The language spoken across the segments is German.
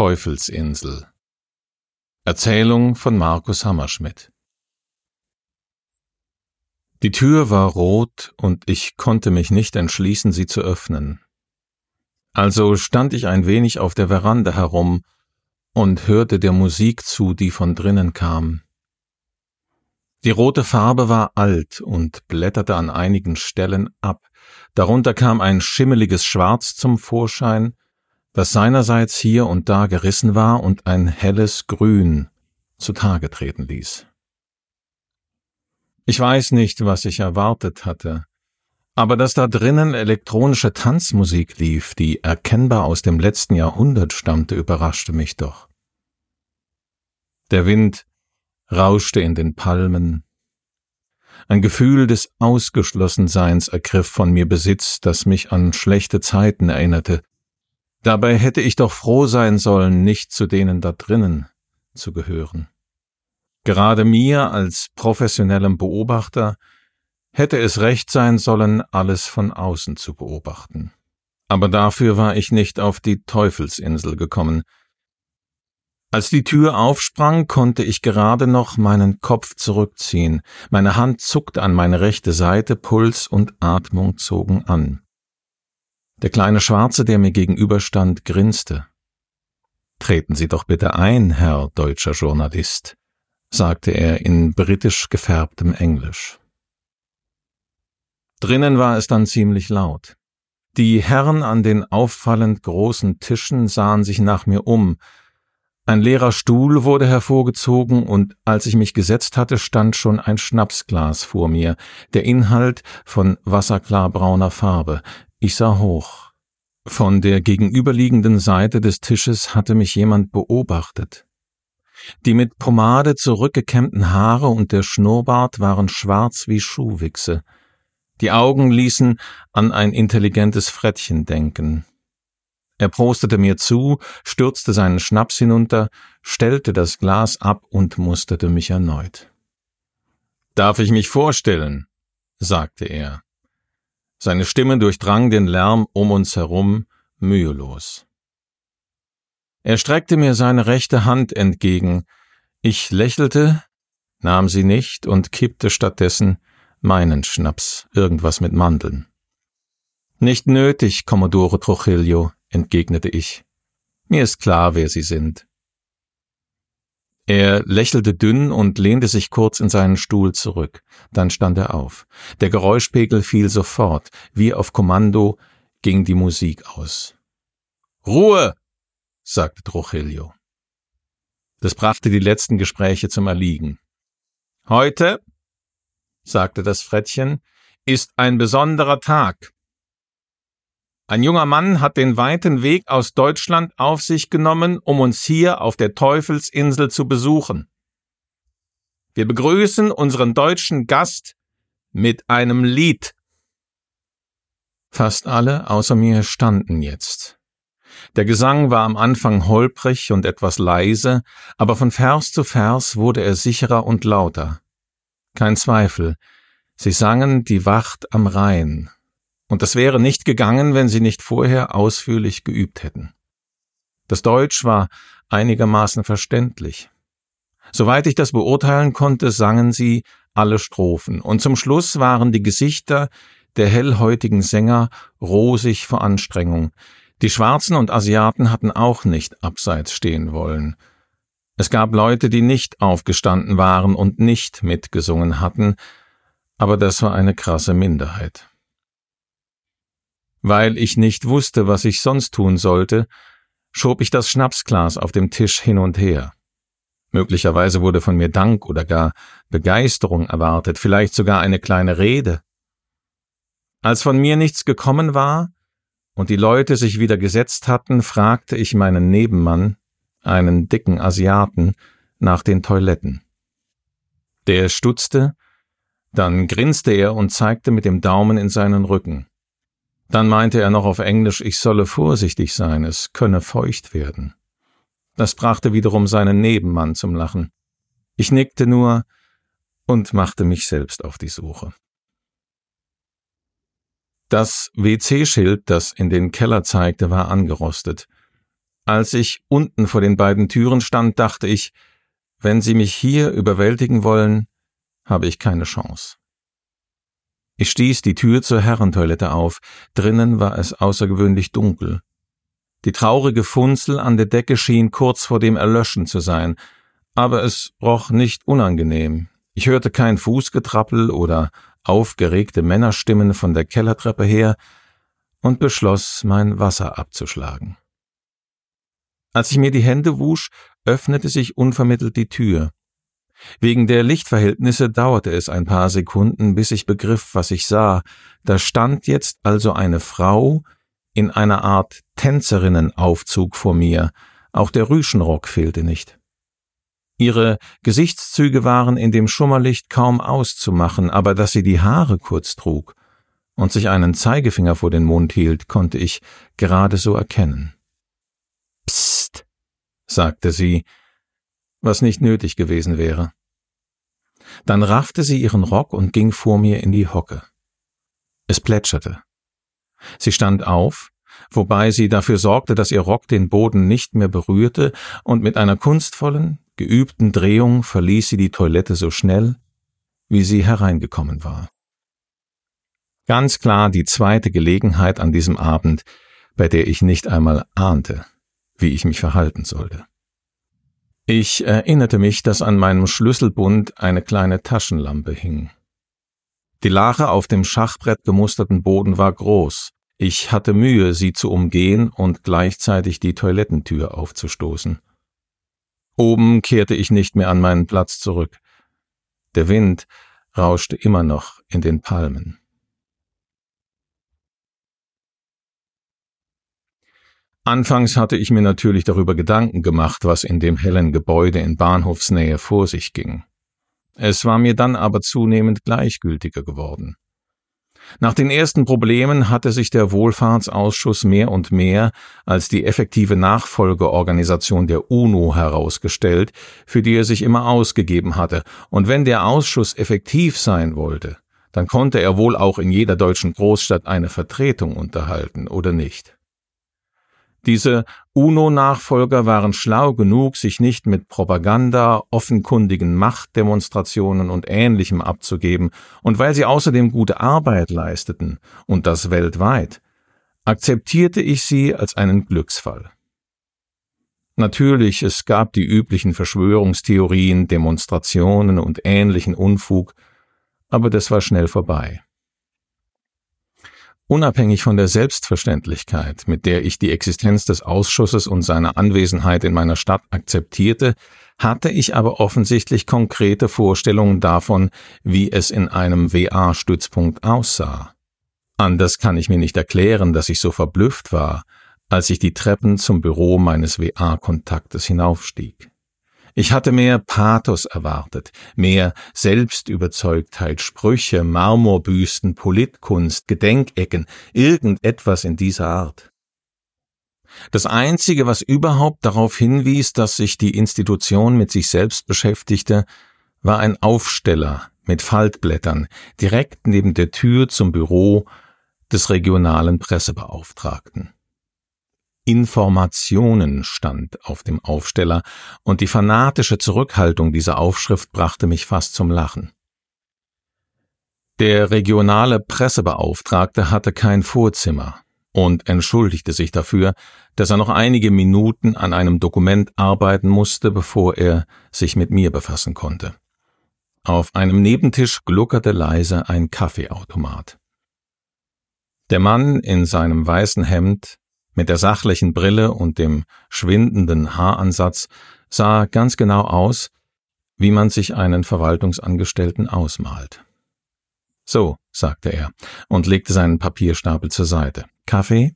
Teufelsinsel Erzählung von Markus Hammerschmidt Die Tür war rot und ich konnte mich nicht entschließen, sie zu öffnen. Also stand ich ein wenig auf der Veranda herum und hörte der Musik zu, die von drinnen kam. Die rote Farbe war alt und blätterte an einigen Stellen ab. Darunter kam ein schimmeliges Schwarz zum Vorschein, das seinerseits hier und da gerissen war und ein helles Grün zutage treten ließ. Ich weiß nicht, was ich erwartet hatte, aber dass da drinnen elektronische Tanzmusik lief, die erkennbar aus dem letzten Jahrhundert stammte, überraschte mich doch. Der Wind rauschte in den Palmen. Ein Gefühl des Ausgeschlossenseins ergriff von mir Besitz, das mich an schlechte Zeiten erinnerte. Dabei hätte ich doch froh sein sollen, nicht zu denen da drinnen zu gehören. Gerade mir als professionellem Beobachter hätte es recht sein sollen, alles von außen zu beobachten. Aber dafür war ich nicht auf die Teufelsinsel gekommen. Als die Tür aufsprang, konnte ich gerade noch meinen Kopf zurückziehen, meine Hand zuckte an meine rechte Seite, Puls und Atmung zogen an. Der kleine Schwarze, der mir gegenüberstand, grinste. Treten Sie doch bitte ein, Herr deutscher Journalist, sagte er in britisch gefärbtem Englisch. Drinnen war es dann ziemlich laut. Die Herren an den auffallend großen Tischen sahen sich nach mir um. Ein leerer Stuhl wurde hervorgezogen, und als ich mich gesetzt hatte, stand schon ein Schnapsglas vor mir, der Inhalt von wasserklarbrauner Farbe. Ich sah hoch. Von der gegenüberliegenden Seite des Tisches hatte mich jemand beobachtet. Die mit Pomade zurückgekämmten Haare und der Schnurrbart waren schwarz wie Schuhwichse. Die Augen ließen an ein intelligentes Frettchen denken. Er prostete mir zu, stürzte seinen Schnaps hinunter, stellte das Glas ab und musterte mich erneut. Darf ich mich vorstellen? sagte er. Seine Stimme durchdrang den Lärm um uns herum mühelos. Er streckte mir seine rechte Hand entgegen. Ich lächelte, nahm sie nicht und kippte stattdessen meinen Schnaps, irgendwas mit Mandeln. Nicht nötig, Commodore Trujillo, entgegnete ich. Mir ist klar, wer Sie sind. Er lächelte dünn und lehnte sich kurz in seinen Stuhl zurück. Dann stand er auf. Der Geräuschpegel fiel sofort. Wie auf Kommando ging die Musik aus. Ruhe! sagte Trujillo. Das brachte die letzten Gespräche zum Erliegen. Heute, sagte das Frettchen, ist ein besonderer Tag. Ein junger Mann hat den weiten Weg aus Deutschland auf sich genommen, um uns hier auf der Teufelsinsel zu besuchen. Wir begrüßen unseren deutschen Gast mit einem Lied. Fast alle außer mir standen jetzt. Der Gesang war am Anfang holprig und etwas leise, aber von Vers zu Vers wurde er sicherer und lauter. Kein Zweifel, sie sangen die Wacht am Rhein, und das wäre nicht gegangen, wenn sie nicht vorher ausführlich geübt hätten. Das Deutsch war einigermaßen verständlich. Soweit ich das beurteilen konnte, sangen sie alle Strophen, und zum Schluss waren die Gesichter der hellhäutigen Sänger rosig vor Anstrengung. Die Schwarzen und Asiaten hatten auch nicht abseits stehen wollen. Es gab Leute, die nicht aufgestanden waren und nicht mitgesungen hatten, aber das war eine krasse Minderheit. Weil ich nicht wusste, was ich sonst tun sollte, schob ich das Schnapsglas auf dem Tisch hin und her. Möglicherweise wurde von mir Dank oder gar Begeisterung erwartet, vielleicht sogar eine kleine Rede. Als von mir nichts gekommen war und die Leute sich wieder gesetzt hatten, fragte ich meinen Nebenmann, einen dicken Asiaten, nach den Toiletten. Der stutzte, dann grinste er und zeigte mit dem Daumen in seinen Rücken. Dann meinte er noch auf Englisch, ich solle vorsichtig sein, es könne feucht werden. Das brachte wiederum seinen Nebenmann zum Lachen. Ich nickte nur und machte mich selbst auf die Suche. Das WC-Schild, das in den Keller zeigte, war angerostet. Als ich unten vor den beiden Türen stand, dachte ich, wenn Sie mich hier überwältigen wollen, habe ich keine Chance. Ich stieß die Tür zur Herrentoilette auf. Drinnen war es außergewöhnlich dunkel. Die traurige Funzel an der Decke schien kurz vor dem Erlöschen zu sein, aber es roch nicht unangenehm. Ich hörte kein Fußgetrappel oder aufgeregte Männerstimmen von der Kellertreppe her und beschloss, mein Wasser abzuschlagen. Als ich mir die Hände wusch, öffnete sich unvermittelt die Tür. Wegen der Lichtverhältnisse dauerte es ein paar Sekunden, bis ich begriff, was ich sah. Da stand jetzt also eine Frau in einer Art Tänzerinnenaufzug vor mir. Auch der Rüschenrock fehlte nicht. Ihre Gesichtszüge waren in dem Schummerlicht kaum auszumachen, aber dass sie die Haare kurz trug und sich einen Zeigefinger vor den Mund hielt, konnte ich gerade so erkennen. Psst, sagte sie, was nicht nötig gewesen wäre. Dann raffte sie ihren Rock und ging vor mir in die Hocke. Es plätscherte. Sie stand auf, wobei sie dafür sorgte, dass ihr Rock den Boden nicht mehr berührte, und mit einer kunstvollen, geübten Drehung verließ sie die Toilette so schnell, wie sie hereingekommen war. Ganz klar die zweite Gelegenheit an diesem Abend, bei der ich nicht einmal ahnte, wie ich mich verhalten sollte. Ich erinnerte mich, dass an meinem Schlüsselbund eine kleine Taschenlampe hing. Die Lache auf dem Schachbrett gemusterten Boden war groß. Ich hatte Mühe, sie zu umgehen und gleichzeitig die Toilettentür aufzustoßen. Oben kehrte ich nicht mehr an meinen Platz zurück. Der Wind rauschte immer noch in den Palmen. Anfangs hatte ich mir natürlich darüber Gedanken gemacht, was in dem hellen Gebäude in Bahnhofsnähe vor sich ging. Es war mir dann aber zunehmend gleichgültiger geworden. Nach den ersten Problemen hatte sich der Wohlfahrtsausschuss mehr und mehr als die effektive Nachfolgeorganisation der UNO herausgestellt, für die er sich immer ausgegeben hatte, und wenn der Ausschuss effektiv sein wollte, dann konnte er wohl auch in jeder deutschen Großstadt eine Vertretung unterhalten, oder nicht? Diese UNO-Nachfolger waren schlau genug, sich nicht mit Propaganda, offenkundigen Machtdemonstrationen und Ähnlichem abzugeben, und weil sie außerdem gute Arbeit leisteten, und das weltweit, akzeptierte ich sie als einen Glücksfall. Natürlich, es gab die üblichen Verschwörungstheorien, Demonstrationen und ähnlichen Unfug, aber das war schnell vorbei. Unabhängig von der Selbstverständlichkeit, mit der ich die Existenz des Ausschusses und seine Anwesenheit in meiner Stadt akzeptierte, hatte ich aber offensichtlich konkrete Vorstellungen davon, wie es in einem WA-Stützpunkt aussah. Anders kann ich mir nicht erklären, dass ich so verblüfft war, als ich die Treppen zum Büro meines WA-Kontaktes hinaufstieg. Ich hatte mehr Pathos erwartet, mehr Selbstüberzeugtheit, Sprüche, Marmorbüsten, Politkunst, Gedenkecken, irgendetwas in dieser Art. Das Einzige, was überhaupt darauf hinwies, dass sich die Institution mit sich selbst beschäftigte, war ein Aufsteller mit Faltblättern direkt neben der Tür zum Büro des regionalen Pressebeauftragten. Informationen stand auf dem Aufsteller, und die fanatische Zurückhaltung dieser Aufschrift brachte mich fast zum Lachen. Der regionale Pressebeauftragte hatte kein Vorzimmer und entschuldigte sich dafür, dass er noch einige Minuten an einem Dokument arbeiten musste, bevor er sich mit mir befassen konnte. Auf einem Nebentisch gluckerte leise ein Kaffeeautomat. Der Mann in seinem weißen Hemd mit der sachlichen Brille und dem schwindenden Haaransatz sah ganz genau aus, wie man sich einen Verwaltungsangestellten ausmalt. So, sagte er und legte seinen Papierstapel zur Seite. Kaffee?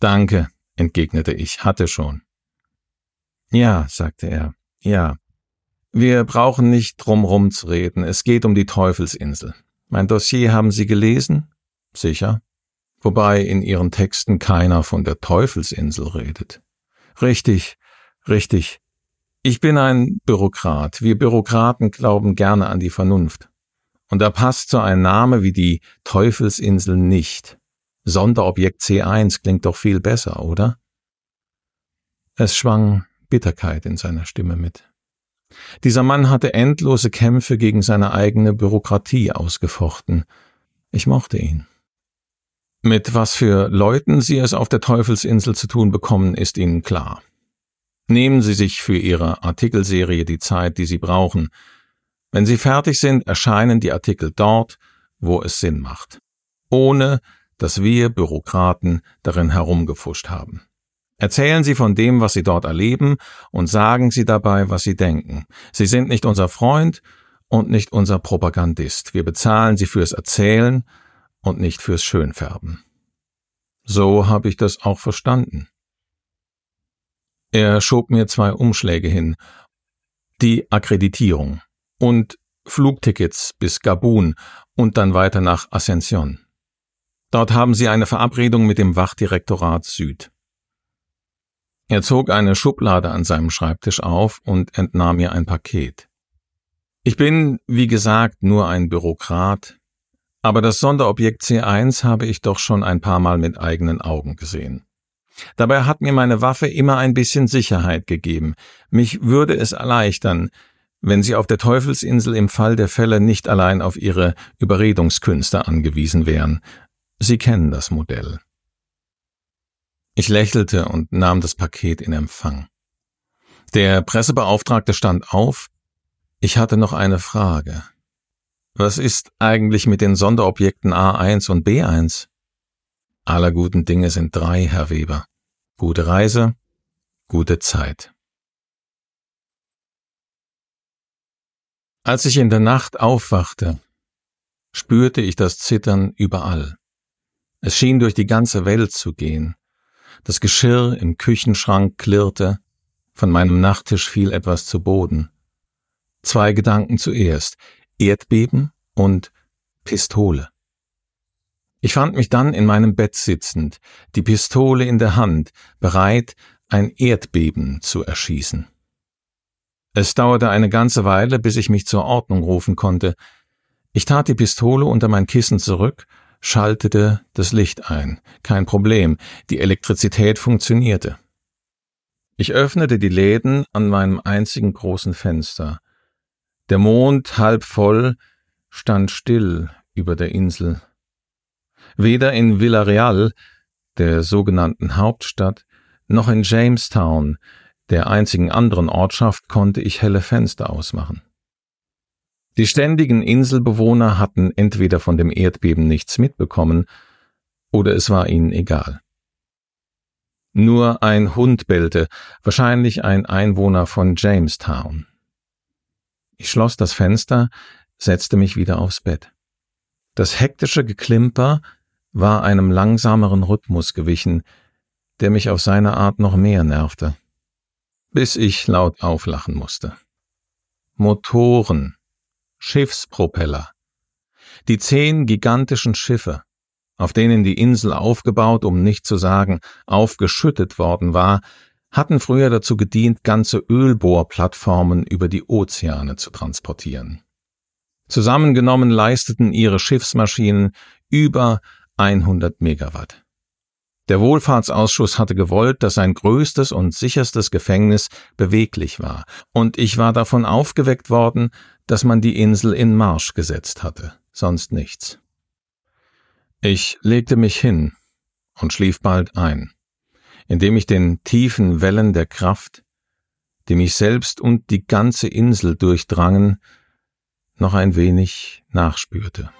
Danke, entgegnete ich, hatte schon. Ja, sagte er, ja. Wir brauchen nicht drumrum zu reden, es geht um die Teufelsinsel. Mein Dossier haben Sie gelesen? Sicher wobei in ihren Texten keiner von der Teufelsinsel redet. Richtig, richtig. Ich bin ein Bürokrat. Wir Bürokraten glauben gerne an die Vernunft. Und da passt so ein Name wie die Teufelsinsel nicht. Sonderobjekt C1 klingt doch viel besser, oder? Es schwang Bitterkeit in seiner Stimme mit. Dieser Mann hatte endlose Kämpfe gegen seine eigene Bürokratie ausgefochten. Ich mochte ihn. Mit was für Leuten Sie es auf der Teufelsinsel zu tun bekommen, ist Ihnen klar. Nehmen Sie sich für Ihre Artikelserie die Zeit, die Sie brauchen. Wenn Sie fertig sind, erscheinen die Artikel dort, wo es Sinn macht, ohne dass wir Bürokraten darin herumgefuscht haben. Erzählen Sie von dem, was Sie dort erleben, und sagen Sie dabei, was Sie denken. Sie sind nicht unser Freund und nicht unser Propagandist. Wir bezahlen Sie fürs Erzählen und nicht fürs Schönfärben. So habe ich das auch verstanden. Er schob mir zwei Umschläge hin. Die Akkreditierung und Flugtickets bis Gabun und dann weiter nach Ascension. Dort haben Sie eine Verabredung mit dem Wachdirektorat Süd. Er zog eine Schublade an seinem Schreibtisch auf und entnahm mir ein Paket. Ich bin, wie gesagt, nur ein Bürokrat, aber das Sonderobjekt C1 habe ich doch schon ein paar Mal mit eigenen Augen gesehen. Dabei hat mir meine Waffe immer ein bisschen Sicherheit gegeben. Mich würde es erleichtern, wenn Sie auf der Teufelsinsel im Fall der Fälle nicht allein auf Ihre Überredungskünste angewiesen wären. Sie kennen das Modell. Ich lächelte und nahm das Paket in Empfang. Der Pressebeauftragte stand auf. Ich hatte noch eine Frage. Was ist eigentlich mit den Sonderobjekten A1 und B1? Aller guten Dinge sind drei, Herr Weber. Gute Reise, gute Zeit. Als ich in der Nacht aufwachte, spürte ich das Zittern überall. Es schien durch die ganze Welt zu gehen. Das Geschirr im Küchenschrank klirrte, von meinem Nachttisch fiel etwas zu Boden. Zwei Gedanken zuerst Erdbeben und Pistole. Ich fand mich dann in meinem Bett sitzend, die Pistole in der Hand, bereit, ein Erdbeben zu erschießen. Es dauerte eine ganze Weile, bis ich mich zur Ordnung rufen konnte. Ich tat die Pistole unter mein Kissen zurück schaltete das Licht ein. Kein Problem, die Elektrizität funktionierte. Ich öffnete die Läden an meinem einzigen großen Fenster. Der Mond, halb voll, stand still über der Insel. Weder in Villarreal, der sogenannten Hauptstadt, noch in Jamestown, der einzigen anderen Ortschaft, konnte ich helle Fenster ausmachen. Die ständigen Inselbewohner hatten entweder von dem Erdbeben nichts mitbekommen, oder es war ihnen egal. Nur ein Hund bellte, wahrscheinlich ein Einwohner von Jamestown. Ich schloss das Fenster, setzte mich wieder aufs Bett. Das hektische Geklimper war einem langsameren Rhythmus gewichen, der mich auf seine Art noch mehr nervte, bis ich laut auflachen musste. Motoren, Schiffspropeller. Die zehn gigantischen Schiffe, auf denen die Insel aufgebaut, um nicht zu sagen aufgeschüttet worden war, hatten früher dazu gedient, ganze Ölbohrplattformen über die Ozeane zu transportieren. Zusammengenommen leisteten ihre Schiffsmaschinen über 100 Megawatt. Der Wohlfahrtsausschuss hatte gewollt, dass sein größtes und sicherstes Gefängnis beweglich war, und ich war davon aufgeweckt worden, dass man die Insel in Marsch gesetzt hatte, sonst nichts. Ich legte mich hin und schlief bald ein, indem ich den tiefen Wellen der Kraft, die mich selbst und die ganze Insel durchdrangen, noch ein wenig nachspürte.